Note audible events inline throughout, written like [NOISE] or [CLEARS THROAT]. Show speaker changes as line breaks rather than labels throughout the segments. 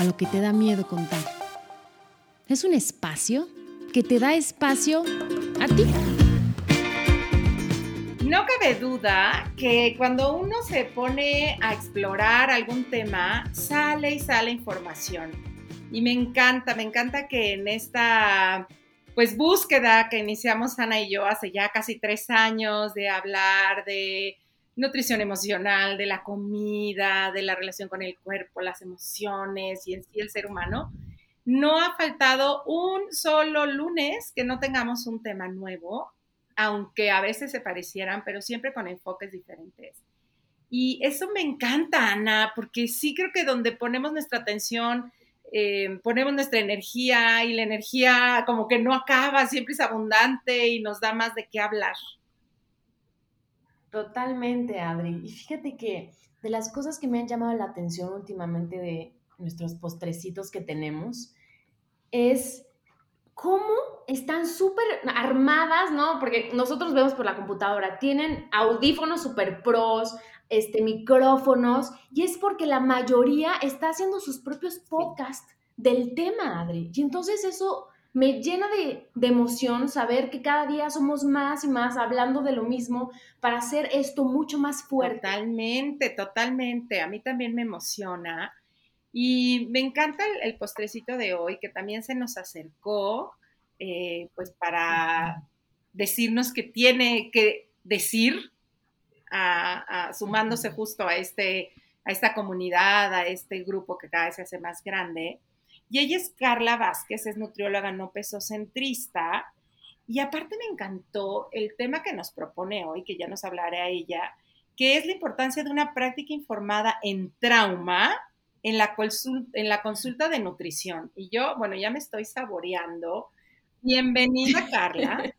A lo que te da miedo contar. Es un espacio que te da espacio a ti.
No cabe duda que cuando uno se pone a explorar algún tema, sale y sale información. Y me encanta, me encanta que en esta pues búsqueda que iniciamos Ana y yo hace ya casi tres años de hablar de nutrición emocional, de la comida, de la relación con el cuerpo, las emociones y en sí el ser humano, no ha faltado un solo lunes que no tengamos un tema nuevo, aunque a veces se parecieran, pero siempre con enfoques diferentes. Y eso me encanta, Ana, porque sí creo que donde ponemos nuestra atención, eh, ponemos nuestra energía y la energía como que no acaba, siempre es abundante y nos da más de qué hablar.
Totalmente, Adri. Y fíjate que de las cosas que me han llamado la atención últimamente de nuestros postrecitos que tenemos, es cómo están súper armadas, ¿no? Porque nosotros vemos por la computadora, tienen audífonos super pros, este, micrófonos, y es porque la mayoría está haciendo sus propios podcasts del tema, Adri. Y entonces eso me llena de, emoción saber que cada día somos más y más hablando de lo mismo para hacer esto mucho más fuerte.
Totalmente, totalmente. A mí también me emociona y me encanta el, postrecito de hoy, que también se nos acercó, eh, pues para decirnos que tiene que decir, sumándose justo a, este, a esta comunidad, a este grupo que cada vez se hace más grande. Y ella es Carla Vázquez, es nutrióloga no pesocentrista. Y aparte me encantó el tema que nos propone hoy, que ya nos hablaré a ella, que es la importancia de una práctica informada en trauma en la, consulta, en la consulta de nutrición. Y yo, bueno, ya me estoy saboreando. Bienvenida, Carla.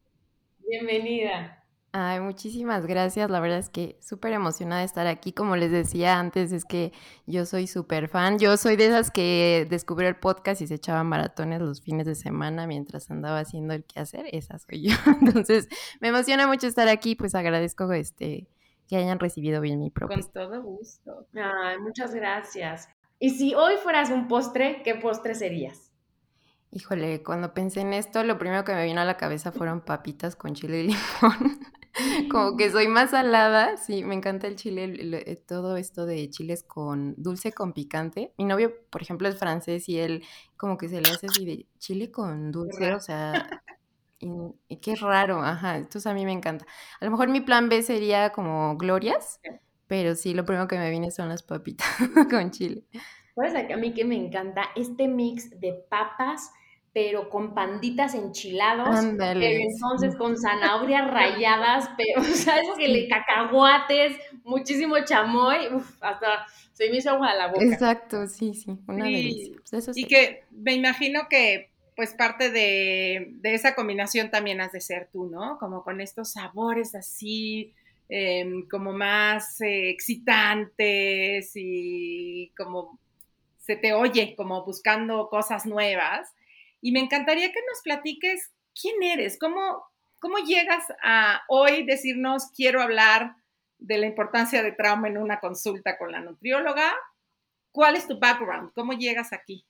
[LAUGHS]
Bienvenida.
Ay, muchísimas gracias. La verdad es que súper emocionada de estar aquí. Como les decía antes, es que yo soy súper fan. Yo soy de esas que descubrió el podcast y se echaban maratones los fines de semana mientras andaba haciendo el quehacer. Esa soy yo. [LAUGHS] Entonces, me emociona mucho estar aquí. Pues agradezco este que hayan recibido bien mi propuesta.
Con todo gusto.
Ay, muchas gracias. Y si hoy fueras un postre, ¿qué postre serías?
Híjole, cuando pensé en esto, lo primero que me vino a la cabeza fueron papitas con chile y [LAUGHS] limón. Como que soy más salada, sí, me encanta el chile, eh, todo esto de chiles con dulce con picante. Mi novio, por ejemplo, es francés y él como que se le hace así de chile con dulce, o sea, [LAUGHS] y, qué raro, ajá, entonces a mí me encanta. A lo mejor mi plan B sería como glorias, pero sí, lo primero que me viene son las papitas [LAUGHS] con chile.
Pues a mí que me encanta este mix de papas, pero con panditas enchilados, pero entonces con zanahorias [LAUGHS] rayadas, pero, o sea, eso que le cacahuates, muchísimo chamoy, uf, hasta se me hizo agua a la boca.
Exacto, sí, sí, una delicia.
Pues y que me imagino que pues parte de, esa combinación también has de ser tú, ¿no? Como con estos sabores así, em, como más eh, excitantes y como se te oye, como buscando cosas nuevas. Y me encantaría que nos platiques quién eres, cómo, cómo llegas a hoy decirnos quiero hablar de la importancia de trauma en una consulta con la nutrióloga. ¿Cuál es tu background? ¿Cómo llegas aquí?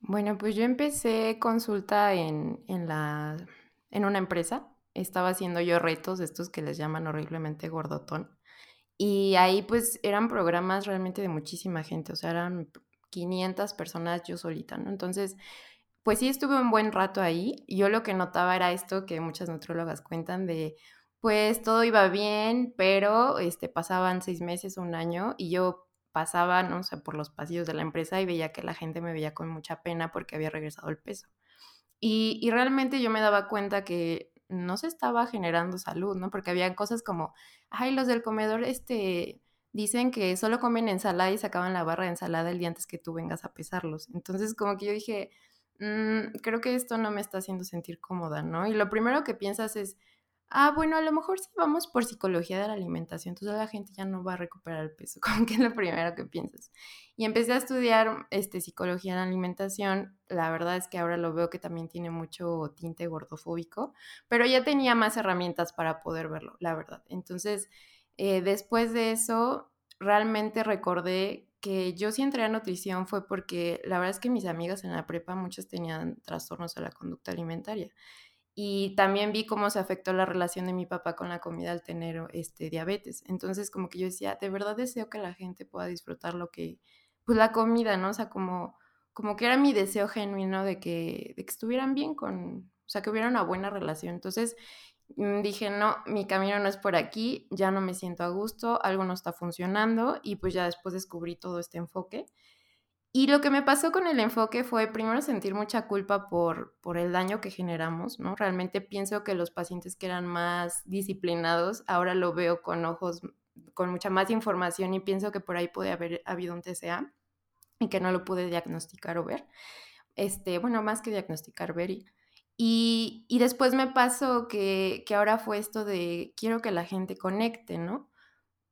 Bueno, pues yo empecé consulta en, la, en una empresa. Estaba haciendo yo retos, estos que les llaman horriblemente gordotón. Y ahí pues eran programas realmente de muchísima gente, o sea, eran 500 personas yo solita, ¿no? Entonces, pues sí estuve un buen rato ahí. Yo lo que notaba era esto que muchas nutrólogas cuentan de, pues todo iba bien, pero este, pasaban seis meses, un año, y yo pasaba, no sé, por los pasillos de la empresa y veía que la gente me veía con mucha pena porque había regresado el peso. Y, realmente yo me daba cuenta que no se estaba generando salud, ¿no? Porque había cosas como, ay, los del comedor, este, dicen que solo comen ensalada y sacaban la barra de ensalada el día antes que tú vengas a pesarlos. Entonces, como que yo dije, mm, creo que esto no me está haciendo sentir cómoda, ¿no? Y lo primero que piensas es, ah, bueno, a lo mejor sí vamos por psicología de la alimentación, entonces la gente ya no va a recuperar el peso, [LAUGHS] como que es lo primero que piensas. Y empecé a estudiar este, psicología de la alimentación, la verdad es que ahora lo veo que también tiene mucho tinte gordofóbico, pero ya tenía más herramientas para poder verlo, la verdad. Entonces, eh, después de eso, realmente recordé que yo sí entré a nutrición fue porque la verdad es que mis amigas en la prepa muchas tenían trastornos de la conducta alimentaria y también vi cómo se afectó la relación de mi papá con la comida al tener este, diabetes. Entonces, como que yo decía, de verdad deseo que la gente pueda disfrutar lo que, pues la comida, ¿no? O sea, como, como que era mi deseo genuino de que, de que estuvieran bien con, o sea, que hubiera una buena relación. Entonces, dije, no, mi camino no es por aquí, ya no me siento a gusto, algo no está funcionando y pues ya después descubrí todo este enfoque. Y lo que me pasó con el enfoque fue primero sentir mucha culpa por, por el daño que generamos, ¿no? Realmente pienso que los pacientes que eran más disciplinados, ahora lo veo con ojos, con mucha más información y pienso que por ahí puede haber habido un TCA y que no lo pude diagnosticar o ver. Este, bueno, más que diagnosticar, ver. Y, y después me pasó que, que ahora fue esto de quiero que la gente conecte, ¿no?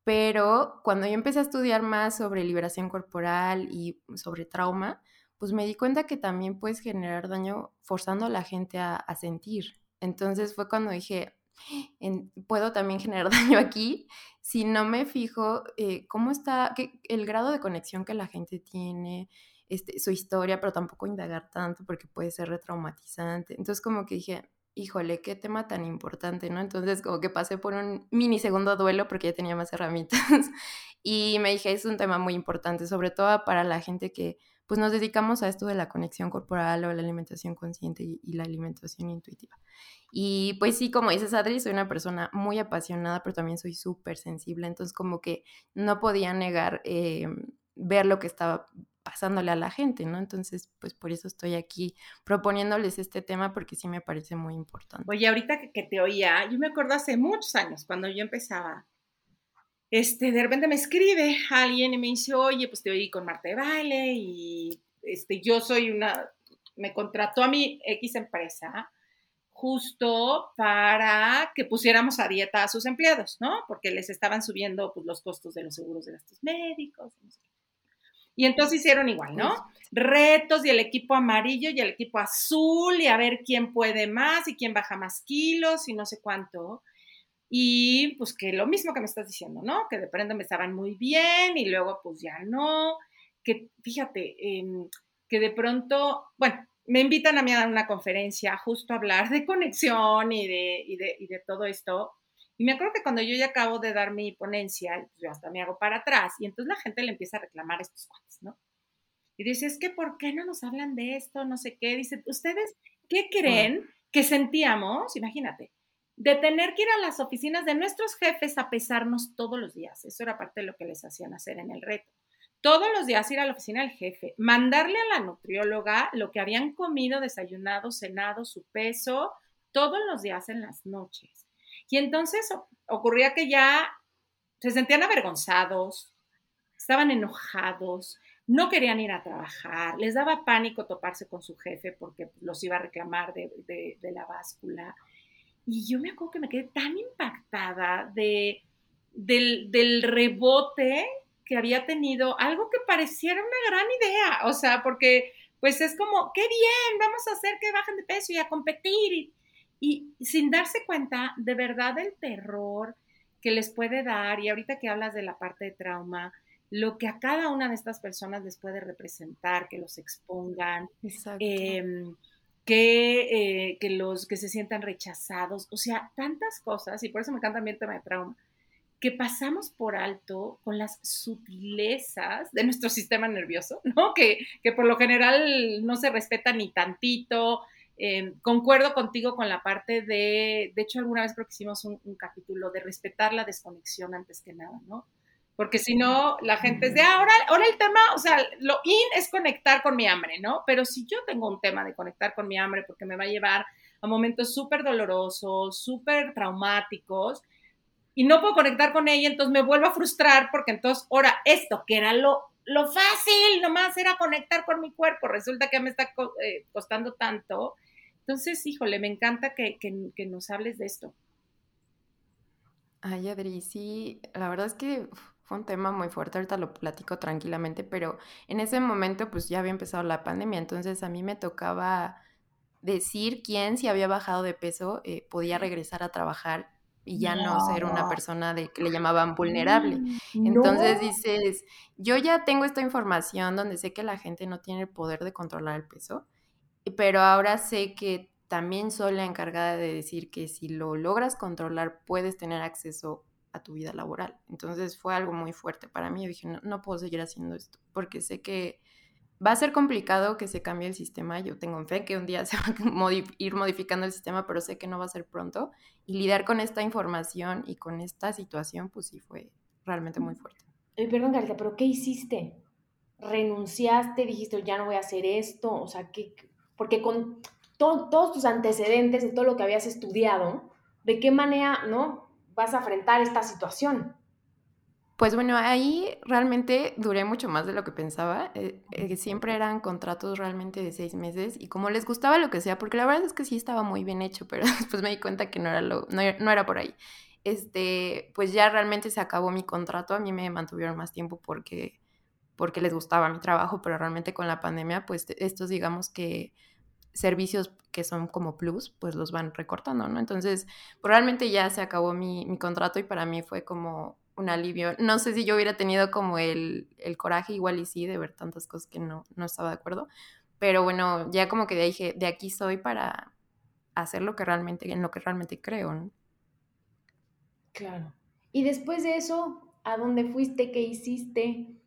Pero cuando yo empecé a estudiar más sobre liberación corporal y sobre trauma, pues me di cuenta que también puedes generar daño forzando a la gente a, sentir. Entonces fue cuando dije, puedo también generar [LAUGHS] daño aquí si no me fijo eh, cómo está, el grado de conexión que la gente tiene, este, su historia, pero tampoco indagar tanto porque puede ser retraumatizante. Entonces como que dije, híjole, qué tema tan importante, ¿no? Entonces como que pasé por un mini segundo duelo porque ya tenía más herramientas [LAUGHS] y me dije, es un tema muy importante, sobre todo para la gente que pues nos dedicamos a esto de la conexión corporal o la alimentación consciente y, la alimentación intuitiva. Y pues sí, como dices Adri, soy una persona muy apasionada, pero también soy súper sensible, entonces como que no podía negar eh, ver lo que estaba pasándole a la gente, ¿no? Entonces, pues por eso estoy aquí proponiéndoles este tema porque sí me parece muy importante.
Oye, ahorita que, te oía, yo me acuerdo hace muchos años, cuando yo empezaba, este, de repente me escribe alguien y me dice, oye, pues te oí con Marta de Baile y este, yo soy una, me contrató a mi X empresa justo para que pusiéramos a dieta a sus empleados, ¿no? Porque les estaban subiendo pues, los costos de los seguros de gastos médicos. No sé y entonces hicieron igual, ¿no? Retos y el equipo amarillo y el equipo azul y a ver quién puede más y quién baja más kilos y no sé cuánto. Y pues que lo mismo que me estás diciendo, ¿no? Que de pronto me estaban muy bien y luego pues ya no. Que fíjate, em, que de pronto, bueno, me invitan a mí a dar una conferencia justo a hablar de conexión y de, y de, y de todo esto. Y me acuerdo que cuando yo ya acabo de dar mi ponencia, yo hasta me hago para atrás y entonces la gente le empieza a reclamar a estos cuates, ¿no? Y dice, es que ¿por qué no nos hablan de esto? No sé qué. Dice, ¿ustedes qué creen que sentíamos? Imagínate, de tener que ir a las oficinas de nuestros jefes a pesarnos todos los días. Eso era parte de lo que les hacían hacer en el reto. Todos los días ir a la oficina del jefe, mandarle a la nutrióloga lo que habían comido, desayunado, cenado, su peso, todos los días en las noches y entonces ocurría que ya se sentían avergonzados, estaban enojados, no querían ir a trabajar, les daba pánico toparse con su jefe porque los iba a reclamar de, la báscula. Y yo me acuerdo que me quedé tan impactada de, del, del, rebote que había tenido, algo que pareciera una gran idea, o sea, porque pues es como, qué bien, vamos a hacer que bajen de peso y a competir. Y, sin darse cuenta de verdad el terror que les puede dar, y ahorita que hablas de la parte de trauma, lo que a cada una de estas personas les puede representar, que los expongan, em, que, eh, que, los, que se sientan rechazados, o sea, tantas cosas, y por eso me encanta también el tema de trauma, que pasamos por alto con las sutilezas de nuestro [LAUGHS] sistema nervioso, ¿no? Que, que por lo general no se respeta ni tantito, Em, concuerdo contigo con la parte de, de hecho alguna vez creo que hicimos un, capítulo de respetar la desconexión antes que nada, ¿no? Porque si no, la gente es de, ah, ahora, ahora el tema, o sea, lo in es conectar con mi hambre, ¿no? Pero si yo tengo un tema de conectar con mi hambre porque me va a llevar a momentos súper dolorosos, súper traumáticos, y no puedo conectar con ella, entonces me vuelvo a frustrar porque entonces, ahora, esto que era lo, lo fácil, nomás era conectar con mi cuerpo, resulta que me está eh, costando tanto. Entonces, híjole, me encanta que, que nos hables de esto.
Ay, Adri, sí, la verdad es que fue un tema muy fuerte, ahorita lo platico tranquilamente, pero en ese momento pues ya había empezado la pandemia, entonces a mí me tocaba decir quién si había bajado de peso eh, podía regresar a trabajar y ya no. ser una persona de que le llamaban vulnerable. Mm, entonces dices, yo ya tengo esta información donde sé que la gente no tiene el poder de controlar el peso, pero ahora sé que también soy la encargada de decir que si lo logras controlar, puedes tener acceso a tu vida laboral. Entonces fue algo muy fuerte para mí. Yo dije, no, no puedo seguir haciendo esto, porque sé que va a ser complicado que se cambie el sistema. Yo tengo fe que un día [LAUGHS] se va a ir modificando el sistema, pero sé que no va a ser pronto. Y lidiar con esta información y con esta situación, pues sí fue realmente muy fuerte.
Eh, perdón, Carita, pero ¿qué hiciste? ¿Renunciaste? ¿Dijiste, ya no voy a hacer esto? O sea, ¿qué? Porque con todos tus antecedentes de todo lo que habías estudiado, ¿de qué manera no vas a enfrentar esta situación?
Pues bueno, ahí realmente duré mucho más de lo que pensaba. Eh, eh, siempre eran contratos realmente de seis meses y como les gustaba lo que sea, porque la verdad es que sí estaba muy bien hecho, pero [LAUGHS] después me di cuenta que no era, lo, no, era por ahí. Este, pues ya realmente se acabó mi contrato. A mí me mantuvieron más tiempo porque, porque les gustaba mi trabajo, pero realmente con la pandemia, pues estos digamos que servicios que son como plus, pues los van recortando, ¿no? Entonces, pues, realmente ya se acabó mi, mi contrato y para mí fue como un alivio. No sé si yo hubiera tenido como el, el, coraje, igual y sí, de ver tantas cosas que no, no estaba de acuerdo. Pero bueno, ya como que dije, de aquí soy para hacer lo que realmente, en lo que realmente creo, ¿no?
Claro. Y después de eso, ¿a dónde fuiste? ¿Qué hiciste?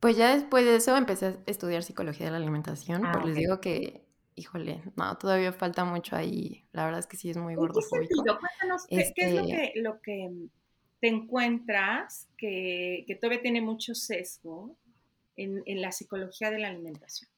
Pues ya después de eso empecé a estudiar psicología de la alimentación, ah, pues les digo que híjole, no, todavía falta mucho ahí. La verdad es que sí es muy gordofóbico.
Cuéntanos, ¿qué, es lo este que, lo que te encuentras que, que, todavía tiene mucho sesgo en, en la psicología de la alimentación?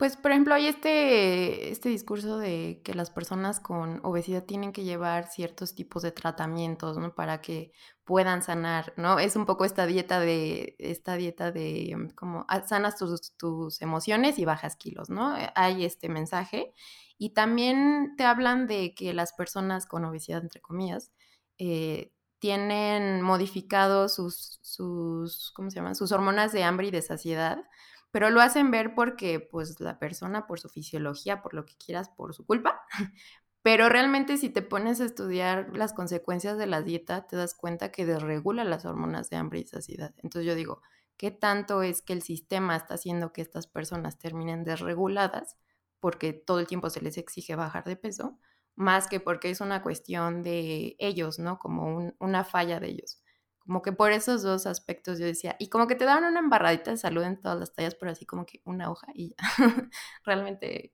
Pues, por ejemplo, hay este, este discurso de que las personas con obesidad tienen que llevar ciertos tipos de tratamientos, ¿no? Para que puedan sanar, ¿no? Es un poco esta dieta de, esta dieta de mm, como ah, sanas tus, tus emociones y bajas kilos, ¿no? Eh, hay este mensaje. Y también te hablan de que las personas con obesidad, entre comillas, eh, tienen modificados sus, sus, ¿cómo se llaman? Sus hormonas de hambre y de saciedad pero lo hacen ver porque pues la persona por su fisiología, por lo que quieras, por su culpa. [LAUGHS] Pero realmente si te pones a estudiar las consecuencias de la dieta, te das cuenta que desregula las hormonas de hambre y saciedad. Entonces yo digo, ¿qué tanto es que el sistema está haciendo que estas personas terminen desreguladas porque todo el tiempo se les exige bajar de peso? Más que porque es una cuestión de ellos, ¿no? Como una falla de ellos. Como que por esos dos aspectos yo decía, y como que te daban una embarradita de salud en todas las tallas, pero así como que una hoja y ya. [LAUGHS] Realmente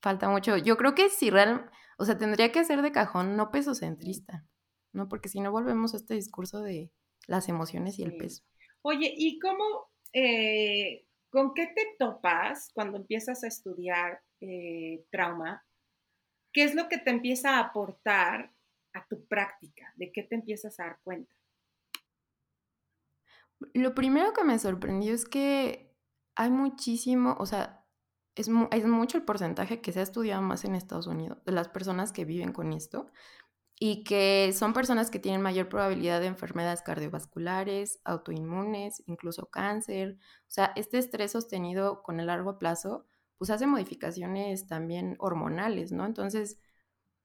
falta mucho. Yo creo que si real, o sea, tendría que ser de cajón, no peso centrista, ¿no? Porque si no volvemos a este discurso de las emociones y el peso.
Oye, ¿y cómo, eh, con qué te topas cuando empiezas a estudiar eh, trauma? ¿Qué es lo que te empieza a aportar a tu práctica? ¿De qué te empiezas a dar cuenta?
Lo primero que me sorprendió es que hay muchísimo, o sea, es, mucho el porcentaje que se ha estudiado más en Estados Unidos de las personas que viven con esto y que son personas que tienen mayor probabilidad de enfermedades cardiovasculares, autoinmunes, incluso cáncer. O sea, este estrés sostenido con el largo plazo, pues hace modificaciones también hormonales, ¿no? Entonces,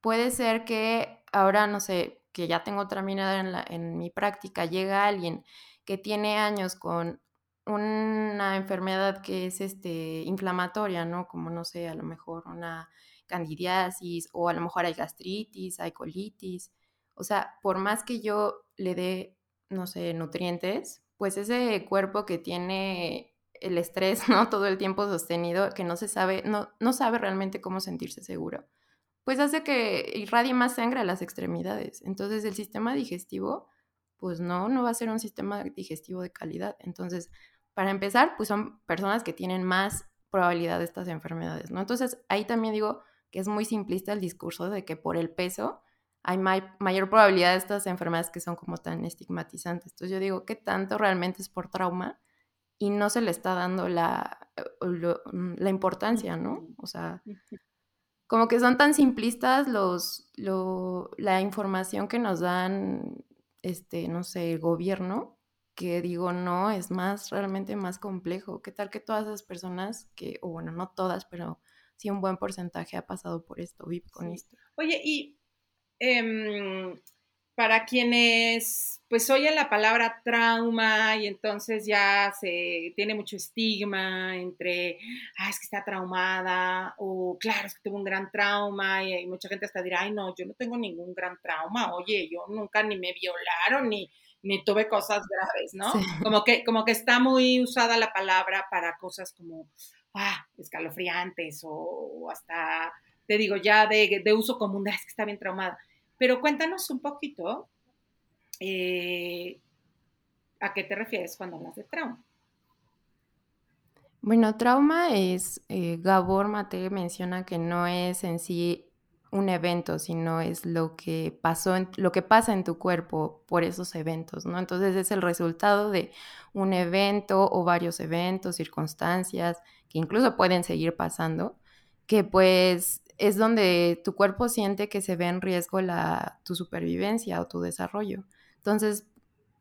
puede ser que ahora, no sé, que ya tengo otra mirada en mi práctica, llega alguien que tiene años con una enfermedad que es este, inflamatoria, ¿no? Como, no sé, a lo mejor una candidiasis o a lo mejor hay gastritis, hay colitis. O sea, por más que yo le dé, no sé, nutrientes, pues ese cuerpo que tiene el estrés, [LAUGHS] ¿no? Todo el tiempo sostenido, que no se sabe, no, no sabe realmente cómo sentirse seguro, pues hace que irradie más sangre a las extremidades. Entonces el sistema digestivo pues no, no va a ser un sistema digestivo de calidad. Entonces, para empezar, pues son personas que tienen más probabilidad de estas enfermedades, ¿no? Entonces, ahí también digo que es muy simplista el discurso de que por el peso hay mayor probabilidad de estas enfermedades que son como tan estigmatizantes. Entonces yo digo, ¿qué tanto realmente es por trauma? Y no se le está dando la, mm, la importancia, ¿no? O sea, como que son tan simplistas los, la información que nos dan, este, no sé, el gobierno, que digo, no, es más, realmente más complejo. ¿Qué tal que todas esas personas que, o bueno, no todas, pero sí un buen porcentaje ha pasado por esto, vive con esto?
Oye, y Em, para quienes pues oyen la palabra trauma y entonces ya se tiene mucho estigma entre, ah, es que está traumada o claro, es que tuvo un gran trauma y, mucha gente hasta dirá, ay no, yo no tengo ningún gran trauma, oye, yo nunca ni me violaron ni, ni tuve cosas graves, ¿no? Como, que, como que está muy usada la palabra para cosas como, ah, escalofriantes o, hasta, te digo, ya de, de uso común, es que está bien traumada. Pero cuéntanos un poquito eh, a qué te refieres cuando hablas de trauma.
Bueno, trauma es, eh, Gabor Mate menciona que no es en sí un evento, sino es lo que pasó, lo que pasa en tu cuerpo por esos eventos, ¿no? Entonces es el resultado de un evento o varios eventos, circunstancias que incluso pueden seguir pasando, que pues es donde tu cuerpo siente que se ve en riesgo la, tu supervivencia o tu desarrollo. Entonces,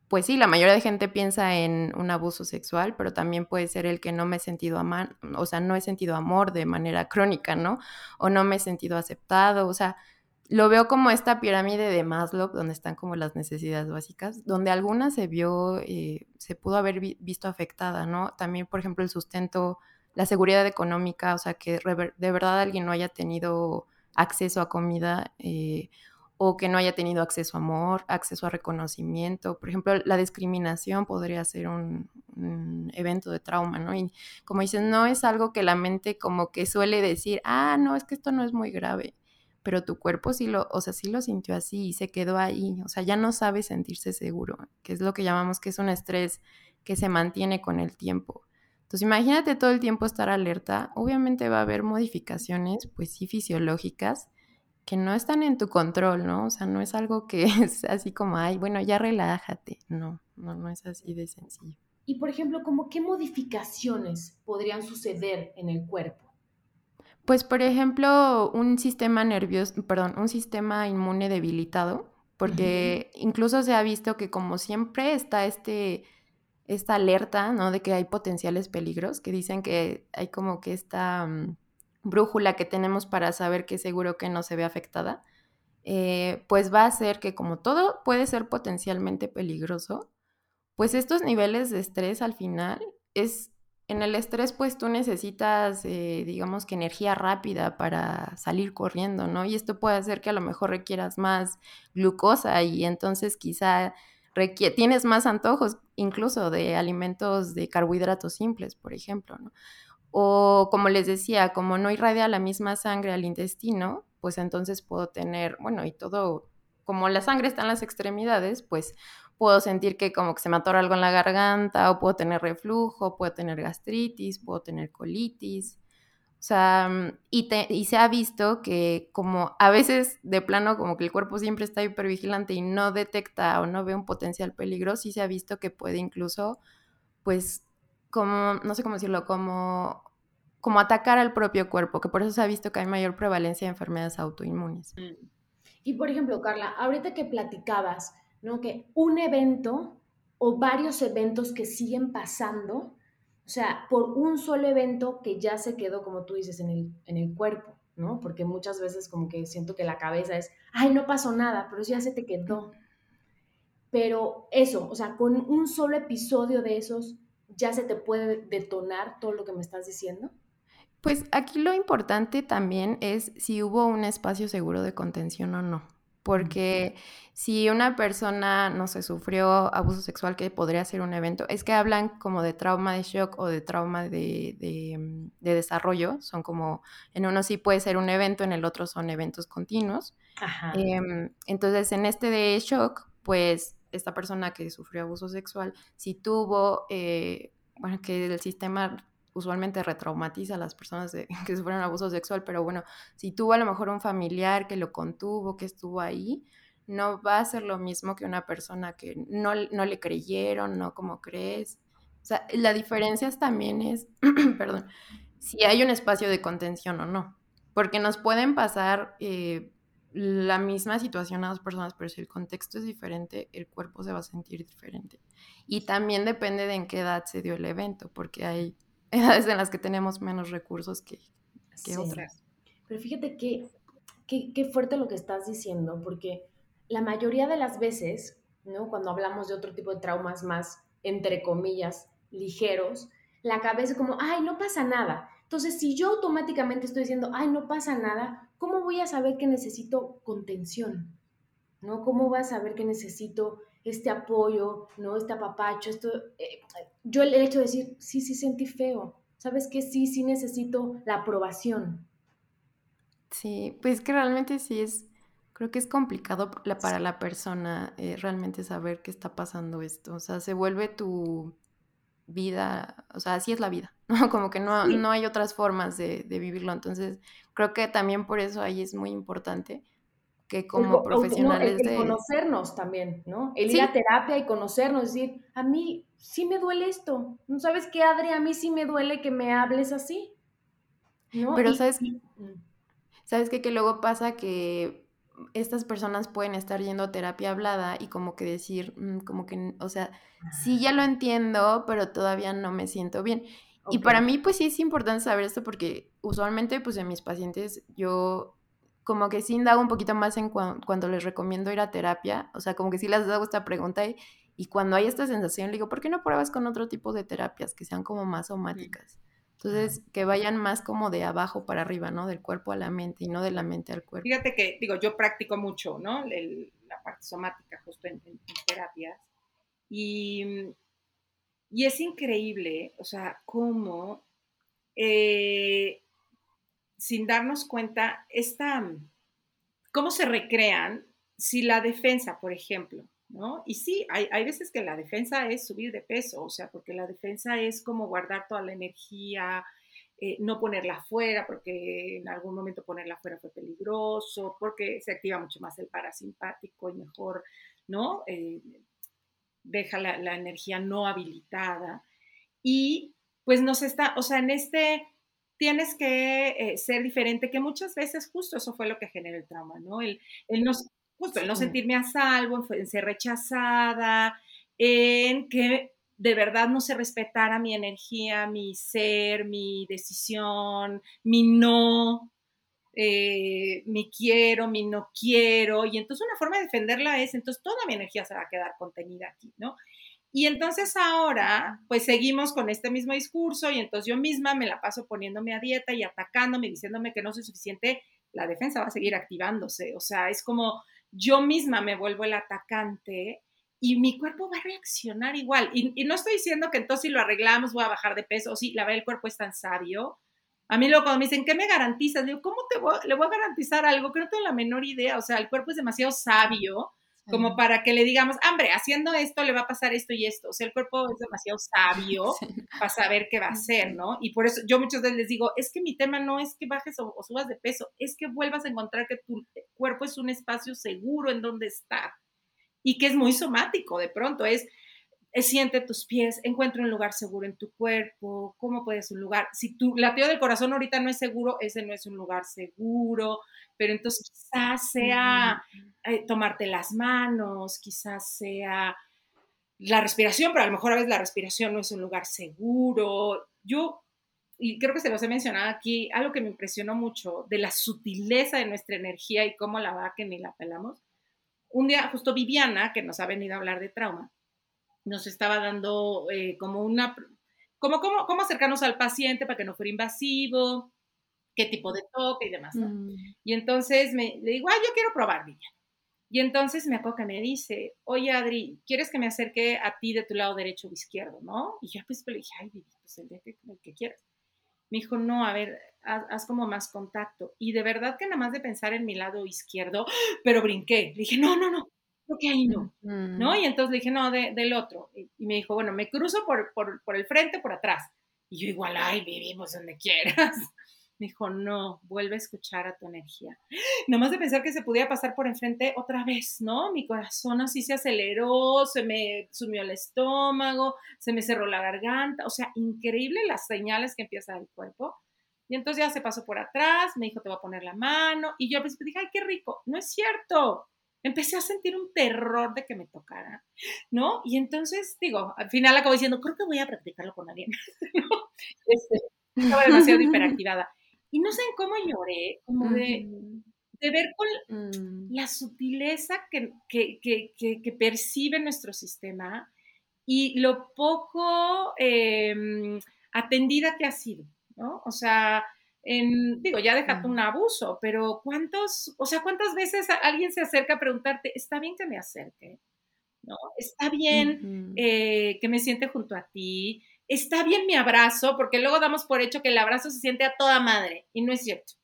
pues sí, la mayoría de gente piensa en un abuso sexual, pero también puede ser el que no me he sentido amar, o sea, no he sentido amor de manera [LAUGHS] crónica, ¿no? O no me he sentido aceptado, o sea, lo veo como esta pirámide de Maslow, donde están como las necesidades básicas, donde alguna se vio, eh, se pudo haber visto afectada, ¿no? También, por ejemplo, el sustento la seguridad económica, o sea, que de verdad alguien no haya tenido acceso a comida eh, o que no haya tenido acceso a amor, acceso a reconocimiento. Por ejemplo, la discriminación podría ser un, evento de trauma, ¿no? Y como dicen, no es algo que la mente como que suele decir, ah, no, es que esto no es muy grave, pero tu cuerpo sí lo, o sea, sí lo sintió así y se quedó ahí, o sea, ya no sabe sentirse seguro, que es lo que llamamos que es un estrés que se mantiene con el tiempo. Entonces, imagínate todo el tiempo estar alerta. Obviamente va a haber modificaciones, pues sí, fisiológicas, que no están en tu control, ¿no? O sea, no es algo que [LAUGHS] es así como, ay, bueno, ya relájate. No, no, no es así de sencillo.
Y, por ejemplo, ¿como qué modificaciones podrían suceder en el cuerpo?
Pues, por ejemplo, un sistema nervioso, perdón, un sistema inmune debilitado, porque incluso se ha visto que como siempre está este esta alerta, ¿no? De que hay potenciales peligros, que dicen que hay como que esta mm, brújula que tenemos para saber que seguro que no se ve afectada, eh, pues va a ser que como todo puede ser potencialmente peligroso, pues estos niveles de estrés al final es, en el estrés pues tú necesitas, eh, digamos que energía rápida para salir corriendo, ¿no? Y esto puede hacer que a lo mejor requieras más glucosa y entonces quizá tienes más antojos incluso de alimentos de carbohidratos simples, por ejemplo, ¿no? O como les decía, como no irradia la misma sangre al intestino, pues entonces puedo tener, bueno, y todo, como la sangre está en las extremidades, pues puedo sentir que como que se me atora algo en la garganta, o puedo tener reflujo, puedo tener gastritis, puedo tener colitis, o sea, mm, y, y, se ha visto que como a veces de plano como que el cuerpo siempre está hipervigilante y no detecta o no ve un potencial peligro, sí se ha visto que puede incluso, pues, como, no sé cómo decirlo, como, como atacar al propio cuerpo, que por eso se ha visto que hay mayor prevalencia de enfermedades autoinmunes. Mm.
Y por ejemplo, Carla, ahorita que platicabas, ¿no? Que un evento o varios eventos que siguen pasando, sea, por un solo evento que ya se quedó, como tú dices, en el, en el cuerpo, ¿no? Porque muchas veces como que siento que la cabeza es, ay, no pasó nada, pero ya se te quedó. Pero eso, o sea, con un solo episodio de esos, ya se te puede detonar todo lo que me estás diciendo.
Pues aquí lo importante también es si hubo un espacio seguro de contención o no. Porque si una persona, no se sufrió abuso sexual, que podría ser un evento, es que hablan como de trauma de shock o de trauma de, mm, desarrollo, son como, en uno sí puede ser un evento, en el otro son eventos continuos. Em, entonces, en este de shock, pues esta persona que sufrió abuso sexual, si tuvo, eh, bueno, que el sistema usualmente retraumatiza a las personas de, [LAUGHS] que sufrieron abuso sexual, pero bueno, si tuvo a lo mejor un familiar que lo contuvo, que estuvo ahí, no va a ser lo mismo que una persona que no, no le creyeron, no como crees. O sea, la diferencia también es, [CLEARS THROAT] perdón, si hay un espacio de contención o no, porque nos pueden pasar eh, la misma situación a dos personas, pero si el contexto es diferente, el cuerpo se va a sentir diferente. Y también depende de en qué edad se dio el evento, porque hay edades en las que tenemos menos recursos que, que otras.
Pero fíjate que, qué fuerte lo que estás diciendo, porque la mayoría de las veces, ¿no? Cuando hablamos de otro tipo de traumas más, entre comillas, ligeros, la cabeza como, ay, no pasa nada. Entonces, si yo automáticamente estoy diciendo, ay, no pasa nada, ¿cómo voy a saber que necesito contención? ¿No? ¿Cómo voy a saber que necesito este apoyo, ¿no? Este apapacho, esto... Eh, yo el hecho de decir, sí, sí sentí feo, ¿sabes qué? Sí, sí necesito la aprobación.
Sí, pues que realmente sí es, creo que es complicado para la persona eh, realmente saber qué está pasando esto. O sea, se vuelve tu vida, o sea, así es la vida, [LAUGHS] ¿no? Como que no, no hay otras formas de, de, vivirlo. Entonces, creo que también por eso ahí es muy importante que como profesionales
el, conocernos también, ¿no? El ir a terapia y conocernos, decir, a mí sí me duele esto, ¿no sabes qué, Adri? A mí sí me duele que me hables así,
¿no? Pero sabes, ¿sabes qué? Que luego pasa que estas personas pueden estar yendo a terapia hablada y como que decir, mm, como que, o sea, sí ya lo entiendo, pero todavía no me siento bien. Y para mí, pues sí es importante saber esto porque usualmente, pues en mis pacientes, yo como que sí indago un poquito más en cuando les recomiendo ir a terapia, o sea, como que sí les hago esta pregunta y, y, cuando hay esta sensación, le digo, ¿por qué no pruebas con otro tipo de terapias que sean como más somáticas? Entonces, que vayan más como de abajo para arriba, ¿no? Del cuerpo a la mente y no de la mente al cuerpo.
Fíjate que, digo, yo practico mucho, ¿no? la parte somática justo en, terapias. Y, y, es increíble, o sea, cómo eh, sin darnos cuenta, esta, cómo se recrean si la defensa, por ejemplo, ¿no? Y sí, hay, hay, veces que la defensa es subir de peso, o sea, porque la defensa es como guardar toda la energía, eh, no ponerla afuera, porque en algún momento ponerla afuera fue peligroso, porque se activa mucho más el parasimpático y mejor, ¿no? Eh, deja la, la energía no habilitada. Y pues nos está, o sea, en este tienes que eh, ser diferente, que muchas veces justo eso fue lo que genera el trauma, ¿no? El, el no, justo el no sentirme a salvo, en, ser rechazada, en que de verdad no se respetara mi energía, mi ser, mi decisión, mi no, eh, mi quiero, mi no quiero. Y entonces una forma de defenderla es, entonces toda mi energía se va a quedar contenida aquí, ¿no? Y entonces ahora, pues seguimos con este mismo discurso y entonces yo misma me la paso poniéndome a dieta y atacándome, diciéndome que no soy suficiente, la defensa va a seguir activándose. O sea, es como yo misma me vuelvo el atacante y mi cuerpo va a reaccionar igual. Y, no estoy diciendo que entonces si lo arreglamos voy a bajar de peso, o sí, la verdad el cuerpo es tan sabio. A mí luego cuando me dicen, ¿qué me garantizas? Digo, ¿cómo te le voy a garantizar algo que no tengo la menor idea? O sea, el cuerpo es demasiado sabio como para que le digamos, hombre, haciendo esto le va a pasar esto y esto. O sea, el cuerpo es demasiado sabio [LAUGHS] para saber qué va a hacer, ¿no? Y por eso yo muchas veces les digo, es que mi tema no es que bajes o, subas de peso, es que vuelvas a encontrar que tu cuerpo es un espacio seguro en donde estar y que es muy somático de pronto, es siente tus pies, encuentra un lugar seguro en tu cuerpo, cómo puedes un lugar, si tu latido del corazón ahorita no es seguro, ese no es un lugar seguro, pero entonces quizás sea eh, tomarte las manos, quizás sea la respiración, pero a lo mejor a veces la respiración no es un lugar seguro. Yo, y creo que se los he mencionado aquí, algo que me impresionó mucho de la sutileza de nuestra energía y cómo la va que ni la pelamos. Un día, justo Viviana, que nos ha venido a hablar de trauma, nos estaba dando eh, como una, como, como, cómo acercarnos al paciente para que no fuera invasivo, qué tipo de toque y demás. Mm. Y entonces me, le digo, ah, yo quiero probar Viviana. Y entonces me que me dice, oye Adri, ¿quieres que me acerque a ti de tu lado derecho o izquierdo, no? Y yo pues le dije, ay, pues el día que, que quieras. Me dijo, no, a ver, haz, como más contacto. Y de verdad que nada más de pensar en mi lado izquierdo, pero brinqué. Le dije, no, no, no, creo que ahí no, ¿no? Y entonces le dije, no, del otro. Y, me dijo, bueno, me cruzo por, por, por el frente, por atrás. Y yo igual, ay, vivimos donde quieras. [LAUGHS] Me dijo, no, vuelve a escuchar a tu energía. [GASPS] Nomás de pensar que se podía pasar por enfrente otra vez, ¿no? Mi corazón así se aceleró, se me sumió el estómago, se me cerró la garganta, o sea, increíble las señales que empieza el cuerpo. Y entonces ya se pasó por atrás, me dijo, te voy a poner la mano, y yo al principio dije, ay, qué rico, no es cierto. Empecé a sentir un terror de que me tocara, ¿no? Y entonces, digo, al final acabo diciendo, creo que voy a practicarlo con alguien, [LAUGHS] ¿no? Este, estaba demasiado [LAUGHS] hiperactivada. Y no sé en cómo lloré, como de, de ver con
Mm.
la sutileza que, que, que, que, que percibe nuestro sistema y lo poco eh, atendida que ha sido, ¿no? O sea, en, digo, ya déjate un abuso, pero ¿cuántos, o sea, cuántas veces alguien se acerca a preguntarte, está bien que me acerque, ¿no? Está bien eh, que me siente junto a ti, está bien mi abrazo, porque luego damos por hecho que el abrazo se siente a toda madre, y no es cierto.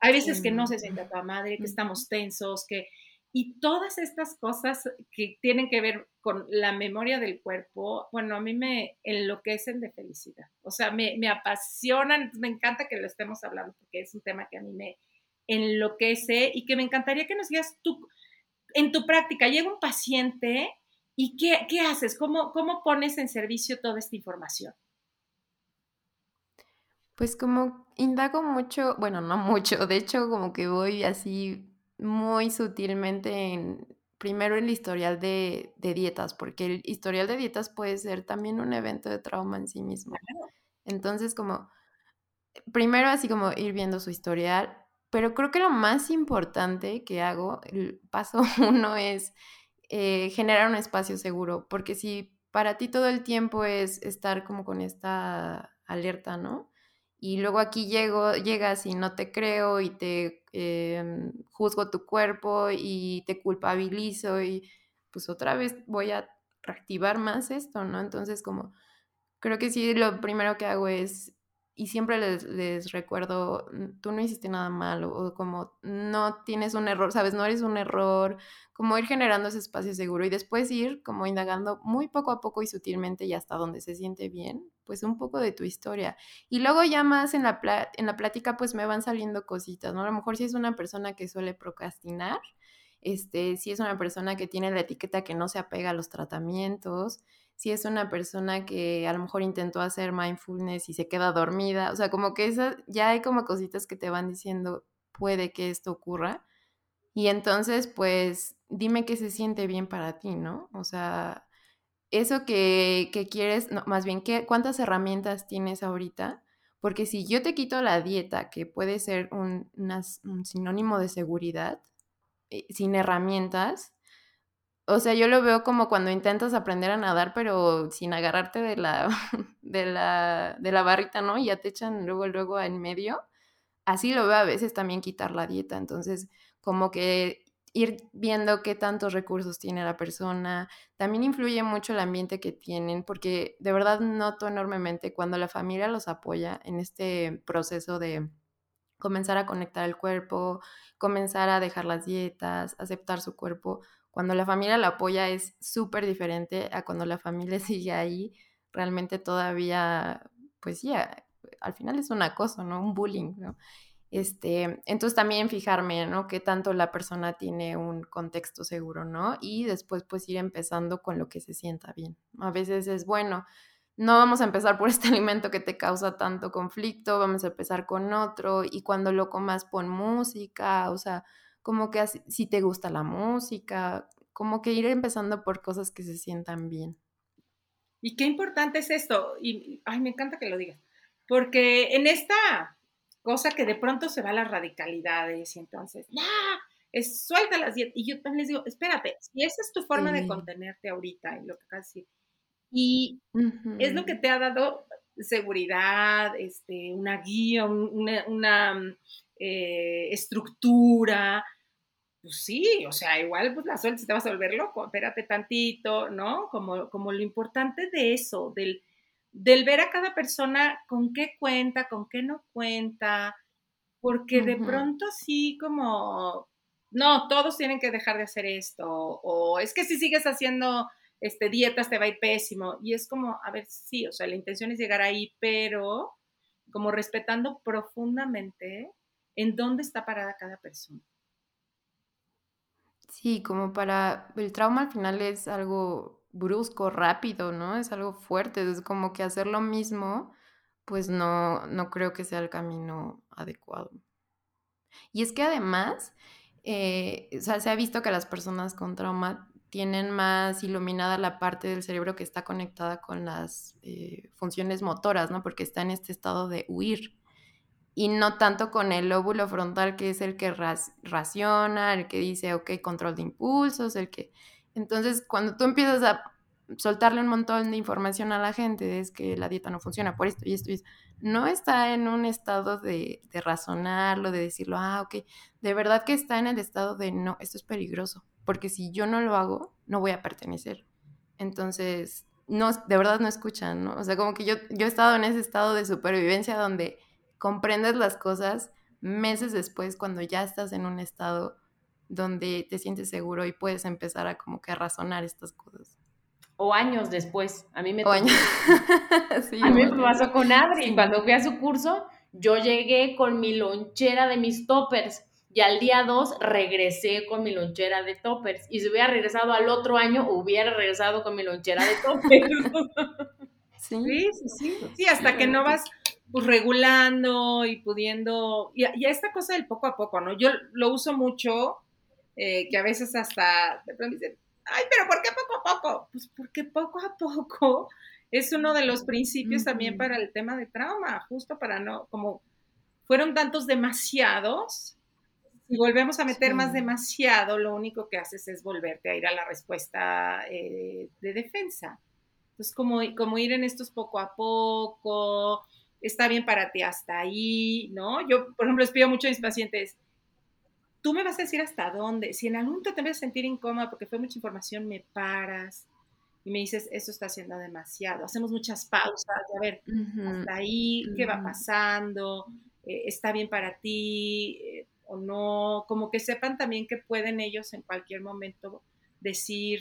Hay veces que no se siente a toda madre, que estamos tensos, que... Y todas estas cosas que tienen que ver con la memoria del cuerpo, bueno, a mí me enloquecen de felicidad. O sea, me, me apasionan, me encanta que lo estemos hablando porque es un tema que a mí me enloquece y que me encantaría que nos digas tú, en tu práctica, llega un paciente y ¿qué, qué haces? ¿Cómo, ¿Cómo pones en servicio toda esta información?
Pues como indago mucho, bueno, no mucho, de hecho como que voy así muy sutilmente en, primero el historial de, de dietas, porque el historial de dietas puede ser también un evento de trauma en sí mismo. Entonces como, primero así como ir viendo su historial, pero creo que lo más importante que hago, el paso [LAUGHS] uno es eh, generar un espacio seguro, porque si para ti todo el tiempo es estar como con esta alerta, ¿no? Y luego aquí llego, llegas y no te creo y te eh, juzgo tu cuerpo y te culpabilizo y pues otra vez voy a reactivar más esto, ¿no? Entonces como creo que sí, lo primero que hago es, y siempre les, les recuerdo, "Mm, tú no hiciste nada malo, o como no tienes un error, sabes, no eres un error, como ir generando ese espacio seguro y después ir como indagando muy poco a poco y sutilmente y hasta donde se siente bien, pues un poco de tu historia. Y luego ya más en la, pla- en la plática pues me van saliendo cositas, ¿no? A lo mejor si es una persona que suele procrastinar, este, si es una persona que tiene la etiqueta que no se apega a los tratamientos, si es una persona que a lo mejor intentó hacer mindfulness y se queda dormida, o sea, como que esa, ya hay como cositas que te van diciendo, puede que esto ocurra. Y entonces, pues, dime qué se siente bien para ti, ¿no? O sea, eso que, que quieres, más bien, ¿qué, ¿cuántas herramientas tienes ahorita? Porque si yo te quito la dieta, que puede ser un sinónimo de seguridad, eh, sin herramientas, o sea, yo lo veo como cuando intentas aprender a nadar, pero sin agarrarte de la, [LAUGHS] de la, de la barrita, ¿no? Y ya te echan luego, luego en medio. Así lo veo a veces también quitar la dieta. Entonces, como que ir viendo qué tantos recursos tiene la persona. También influye mucho el ambiente que tienen, porque de verdad noto enormemente cuando la familia los apoya en este proceso de comenzar a conectar el cuerpo, comenzar a dejar las dietas, aceptar su cuerpo. Cuando la familia la apoya es súper diferente a cuando la familia [LAUGHS] sigue ahí, realmente todavía, pues sí, a- al final es un acoso, ¿no? Un bullying, ¿no? Este, entonces también fijarme, ¿no? Qué tanto la persona tiene un contexto seguro, ¿no? Y después pues ir empezando con lo que se sienta bien. A veces es bueno, no vamos a empezar por este [LAUGHS] alimento que te causa tanto conflicto, vamos a empezar con otro y cuando lo comas pon música, o sea, como que así- si te gusta la música, como que ir empezando por cosas que se sientan bien.
Y qué importante es esto. Y, ay, me encanta que lo digas. Porque en esta cosa que de pronto se va a las radicalidades y entonces, ¡ya! Es, suelta las dietas. Y yo también les digo, espérate, si esa es tu forma de contenerte ahorita y lo que decir, y es lo que te ha dado seguridad, este, una guía, un- una, una, eh, estructura. Pues sí, o sea, igual pues la suerte te vas a volver loco, espérate tantito, ¿no? Como, como lo importante de eso, del, del ver a cada persona con qué cuenta, con qué no cuenta, porque de pronto sí como, no, todos tienen que dejar de hacer esto, o es que si sigues haciendo este, dietas te va a ir pésimo. Y es como, a ver, sí, o sea, la intención es llegar ahí, pero como respetando profundamente en dónde está parada cada persona.
Sí, como para el trauma al final es algo brusco, rápido, ¿no? Es algo fuerte, es como que hacer lo mismo, pues no, no creo que sea el camino adecuado. Y es que además, eh, o sea, se ha visto que las personas con trauma tienen más iluminada la parte del cerebro que está conectada con las eh, funciones motoras, ¿no? Porque está en este estado de huir. Y no tanto con el lóbulo frontal, que es el que raciona, el que dice, ok, control de impulsos, el que... Entonces, cuando tú empiezas a soltarle un montón de información a la gente, es que la dieta no funciona por esto y esto y esto, no está en un estado de, de razonarlo, de decirlo, ah, ok, de verdad que está en el estado de, no, esto es peligroso, porque si yo no lo hago, no voy a pertenecer. Entonces, no, de verdad no escuchan, ¿no? O sea, como que yo, yo he estado en ese estado de supervivencia donde comprendes las cosas meses después cuando ya estás en un estado donde te sientes seguro y puedes empezar a como que a razonar estas cosas.
O años después. A mí me, [LAUGHS] a mí me pasó con Adri. Cuando fui a su curso, yo llegué con mi lonchera de mis toppers y al día 2 regresé con mi lonchera de toppers. Y si hubiera regresado al otro año, hubiera regresado con mi lonchera de toppers. [LAUGHS]
sí, sí, sí. Sí, hasta que no vas pues, regulando y pudiendo. Y, y, esta cosa del poco a poco, ¿no? Yo lo uso mucho, eh, que a veces hasta de pronto dicen, ay, pero ¿por qué poco a poco? Pues porque poco a poco [LAUGHS] es uno de los principios también para el tema de trauma, justo para no, como fueron tantos demasiados si volvemos a meter más demasiado, lo único que haces es volverte a ir a la respuesta eh, de defensa. Entonces, como, como ir en estos poco a poco, está bien para ti hasta ahí, ¿no? Yo, por ejemplo, les pido mucho a mis pacientes, tú me vas a decir hasta dónde. Si en algún momento te vas a sentir incómoda porque fue mucha información, me paras y me dices, eso está haciendo demasiado. Hacemos muchas pausas, a ver, hasta ahí, ¿qué va pasando? Eh, ¿Está bien para ti? Eh, o no, como que sepan también que pueden ellos en cualquier momento decir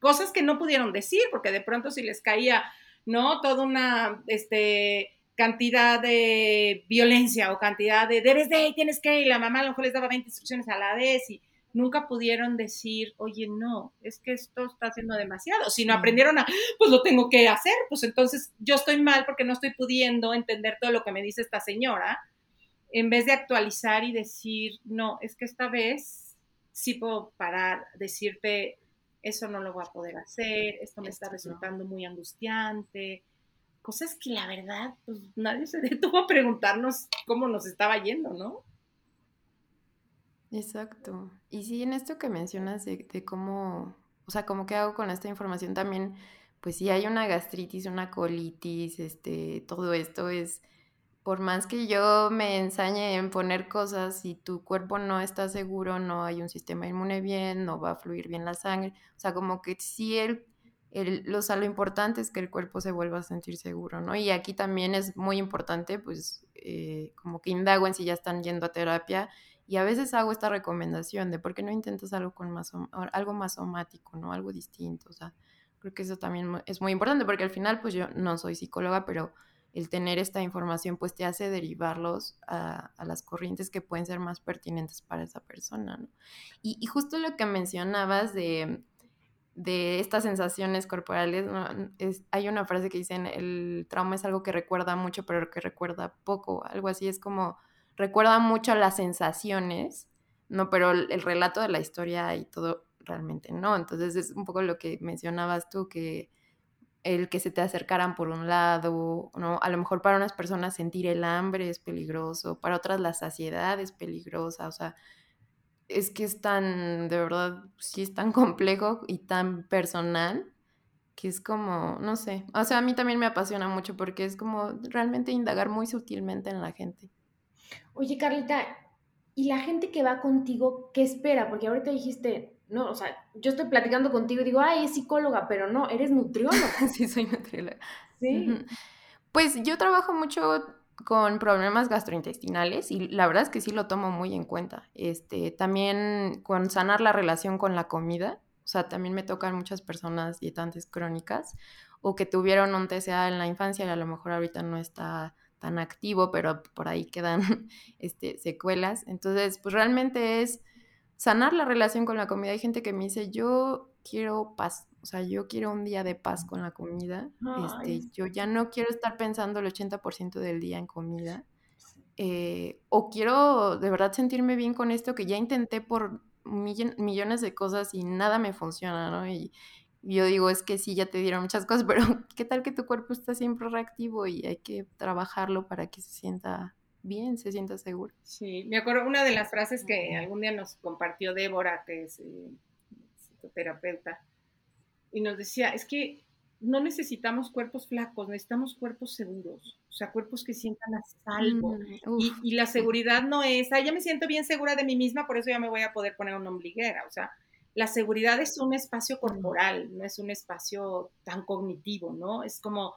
cosas que no pudieron decir, porque de pronto si les caía, ¿no? Toda una, este, cantidad de violencia o cantidad de debes de, tienes que, y la mamá a lo mejor les daba 20 instrucciones a la vez y nunca pudieron decir, oye, no, es que esto está haciendo demasiado. Si no aprendieron a, pues lo tengo que hacer, pues entonces yo estoy mal porque no estoy pudiendo entender todo lo que me dice esta señora en vez de actualizar y decir, no, es que esta vez sí puedo parar, decirte, eso no lo voy a poder hacer, esto me está resultando muy angustiante, cosas que la verdad, pues nadie se [LAUGHS] detuvo a preguntarnos cómo nos estaba yendo, ¿no?
Exacto. Y sí, en esto que mencionas de, cómo, o sea, como que hago con esta información también, pues si hay una gastritis, una colitis, este, todo esto es por más que yo me ensañe en poner cosas, si tu cuerpo no está seguro, no hay un sistema inmune bien, no va a fluir bien la sangre. O sea, como que sí, el, el, lo, lo importante es que el cuerpo se vuelva a sentir seguro, ¿no? Y aquí también es muy importante, pues, eh, como que indago en si ya están yendo a terapia. Y a veces hago esta recomendación de por qué no intentas algo, con más, algo más somático, ¿no? Algo distinto. O sea, creo que eso también es muy importante porque al final, pues yo no soy psicóloga, pero el tener esta información pues te hace derivarlos a, las corrientes que pueden ser más pertinentes para esa persona, ¿no? Y, justo lo que mencionabas de, de estas sensaciones corporales, es, hay una frase que dicen, el trauma es algo que recuerda mucho, pero que recuerda poco, algo así, es como, recuerda mucho las sensaciones, ¿no? Pero el, el relato de la historia y todo realmente no, entonces es un poco lo que mencionabas tú, que el que se te acercaran por un lado, ¿no? A lo mejor para unas personas sentir el hambre es peligroso, para otras la saciedad es peligrosa, o sea, es que es tan, de verdad, sí es tan complejo y tan personal que es como, no sé, o sea, a mí también me apasiona mucho porque es como realmente indagar muy sutilmente en la gente.
Oye, Carlita, ¿y la gente que va contigo qué espera? Porque ahorita dijiste, no, o sea, yo estoy platicando contigo y digo, ay, es psicóloga, pero no, eres nutrióloga. [LAUGHS]
sí, soy nutrióloga. Sí. Pues yo trabajo mucho con problemas gastrointestinales y la verdad es que sí lo tomo muy en cuenta. Este, también con sanar la relación con la comida, O sea, también me tocan muchas personas dietantes crónicas o que tuvieron un TCA en la infancia y a lo mejor ahorita no está tan activo, pero por ahí quedan [LAUGHS] este, secuelas. Entonces, pues realmente es sanar la relación con la comida. Hay gente que me dice, yo quiero paz, o sea, yo quiero un día de paz con la comida. Este, yo ya no quiero estar pensando el 80% del día en comida. Eh, o quiero de verdad sentirme bien con esto que ya intenté por millones de cosas y nada me funciona, ¿no? Y, yo digo, es que sí, ya te dieron muchas cosas, [LAUGHS] pero ¿qué tal que tu cuerpo está siempre reactivo y hay que trabajarlo para que se sienta bien, se sienta seguro?
Sí, me acuerdo una de las frases que algún día nos compartió Débora, que es eh, psicoterapeuta, y nos decía, es que no necesitamos cuerpos flacos, necesitamos cuerpos seguros, o sea, cuerpos que sientan a salvo. Mm, y, la seguridad no es, ah, ya me siento bien segura de mí misma, por eso ya me voy a poder poner una ombliguera, o sea, la seguridad es un espacio corporal, no es un espacio tan cognitivo, ¿no? Es como,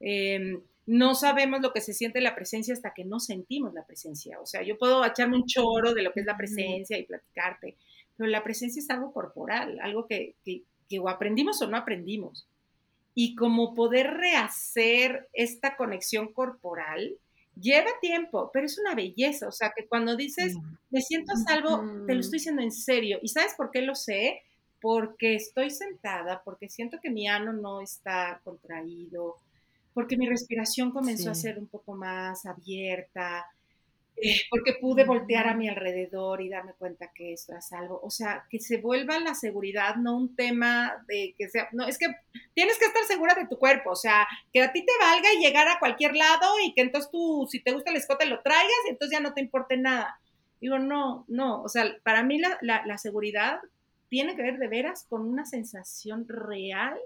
em, no sabemos lo que se siente la presencia hasta que no sentimos la presencia. O sea, yo puedo echarme un choro de lo que es la presencia y platicarte, pero la presencia es algo corporal, algo que, que, que o aprendimos o no aprendimos. Y como poder rehacer esta conexión corporal, Lleva tiempo, pero es una belleza. O sea, que cuando dices, me siento a salvo, te lo estoy diciendo en serio. ¿Y sabes por qué lo sé? Porque estoy sentada, porque siento que mi ano no está contraído, porque mi respiración comenzó a ser un poco más abierta, porque pude voltear a mi alrededor y darme cuenta que esto es algo, o sea, que se vuelva la seguridad no un tema de que sea, no, es que tienes que estar segura de tu cuerpo, o sea, que a ti te valga y llegar a cualquier lado y que entonces tú, si te gusta el escote, lo traigas y entonces ya no te importe nada. Digo, no, no, o sea, para mí la, la seguridad tiene que ver de veras con una sensación real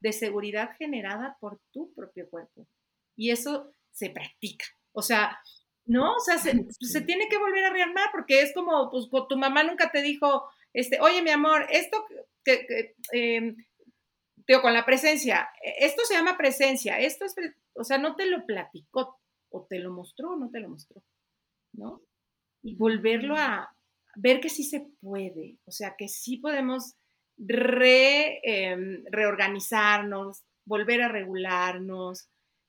de seguridad generada por tu propio cuerpo. Y eso se practica. O sea, ¿no? O sea, se, tiene que volver a rearmar porque es como, pues, tu mamá nunca te dijo, este, oye, mi amor, esto que, que eh, con la presencia, e, esto se llama presencia, esto es, o sea, no te lo platicó, o te lo mostró o no te lo mostró, ¿no? Y volverlo a ver que sí se puede, o sea, que sí podemos re, em, reorganizarnos, volver a regularnos,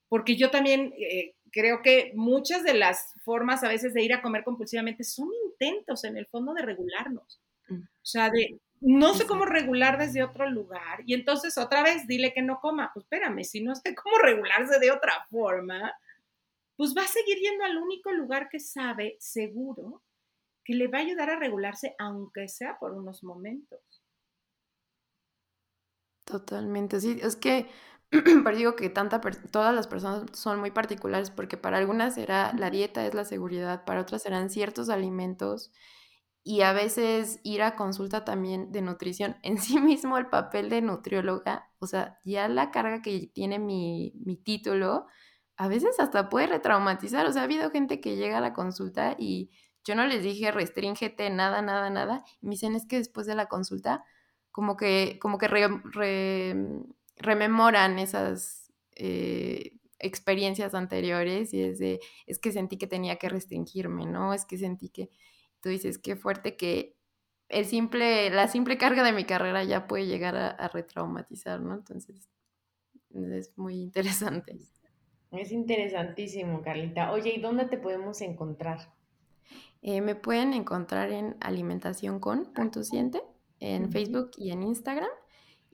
porque yo también eh, creo que muchas de las formas a veces de ir a comer compulsivamente son intentos en el fondo de regularnos. Mm. O sea, de no sé cómo regular desde otro lugar y entonces otra vez dile que no coma. Pues espérame, si no sé cómo [LAUGHS] regularse de otra forma, pues va a seguir yendo al único lugar que sabe seguro que le va a ayudar a regularse aunque sea por unos momentos.
Totalmente, sí, es que [CLEARS THROAT] pero digo que tanta todas las personas son muy particulares porque para algunas era la dieta es la seguridad, para otras eran ciertos alimentos y a veces ir a consulta también de nutrición. [LAUGHS] En sí mismo el papel de nutrióloga, o sea, ya la carga que tiene mi, mi título, a veces hasta puede retraumatizar. O sea, ha habido gente que llega a la consulta y yo no les dije restríngete nada, nada, nada. Y me dicen es que después de la consulta, como que, como que re, rememoran esas eh, experiencias anteriores y es de, es que sentí que tenía que restringirme, ¿no? Es que sentí que, tú dices, qué fuerte que el simple, la simple carga de mi carrera ya puede llegar a, retraumatizar, ¿no? Entonces, es muy interesante.
Es interesantísimo, Carlita. Oye, ¿y dónde te podemos encontrar?
Eh, me pueden encontrar en alimentación con punto en Facebook y en Instagram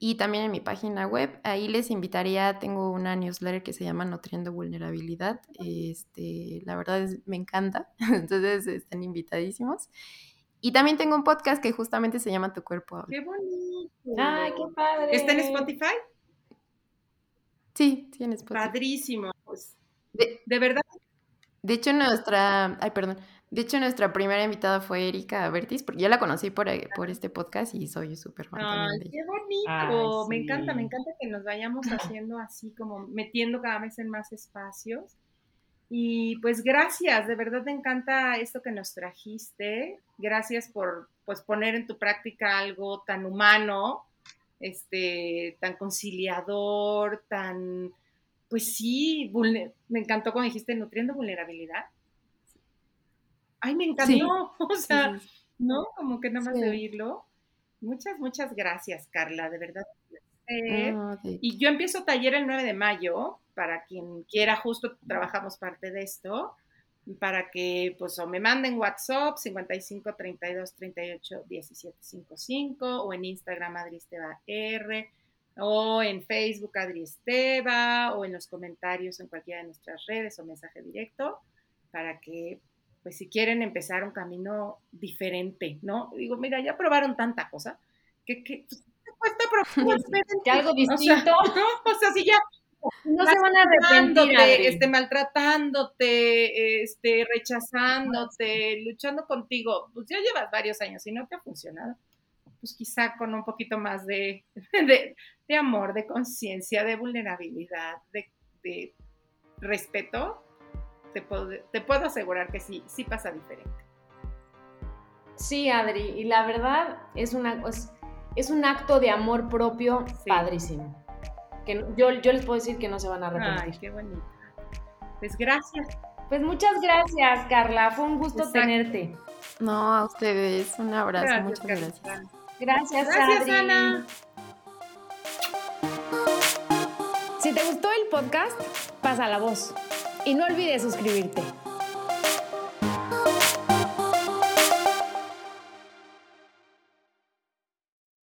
y también en mi página web. Ahí les invitaría, tengo una newsletter que se llama Nutriendo Vulnerabilidad. Este, la verdad es, me encanta, [LAUGHS] entonces están invitadísimos. Y también tengo un podcast que justamente se llama Tu Cuerpo
¡Qué bonito!
¡Ay, qué padre!
¿Está en Spotify?
Sí, sí, en Spotify.
Padrísimo. Pues, de, de verdad.
De hecho, nuestra, ay, perdón, de hecho, nuestra primera invitada fue Erika Bertis, porque yo la conocí por, eh, por este podcast y soy súper fan
¡Ay, qué bonito! Me encanta, me encanta que nos vayamos [LAUGHS] haciendo así, como metiendo cada vez en más espacios. Y pues gracias, de verdad me encanta esto que nos trajiste. Gracias por pues, poner en tu práctica algo tan humano, este, tan conciliador, tan, pues sí, me encantó cuando dijiste nutriendo vulnerabilidad ay, me encantó, [LAUGHS] o sea, ¿no? Como que nada más de oírlo. Muchas, muchas gracias, Carla, de verdad.
De-
Y yo empiezo taller el 9 de mayo, para quien quiera, justo trabajamos parte de esto, para que pues o me manden WhatsApp 55 32 38 17 55 o en Instagram Adri Esteba R o en Facebook Adri Esteba o en los comentarios en cualquiera de nuestras redes o mensaje directo para que pues si quieren empezar un camino diferente, ¿no? Digo, mira, ya probaron tanta cosa que, que pues, ¿qué cuesta probar? [LAUGHS]
Que algo
O sea,
distinto. [LAUGHS]
¿no? O sea, si ya
no se van a arrepentir,
este, maltratándote, este, rechazándote, luchando contigo, pues ya llevas varios años y no te ha funcionado. Pues quizá con un poquito más de, [LAUGHS] de, de amor, de conciencia, de vulnerabilidad, de, de respeto, te puedo, te puedo asegurar que sí, sí pasa diferente.
Sí, Adri, y la verdad es, una, es, es un acto de amor propio
Sí.
padrísimo. Que no- yo, yo les puedo decir que no se van a
Ay,
arrepentir.
qué bonito. Pues gracias.
Pues muchas gracias, Carla. Fue un gusto
Exacto.
tenerte.
No, a ustedes. Un abrazo.
Gracias,
muchas gracias.
Gracias,
Gracias,
Adri.
Ana.
Si te gustó el podcast, pasa la voz. Y no olvides suscribirte.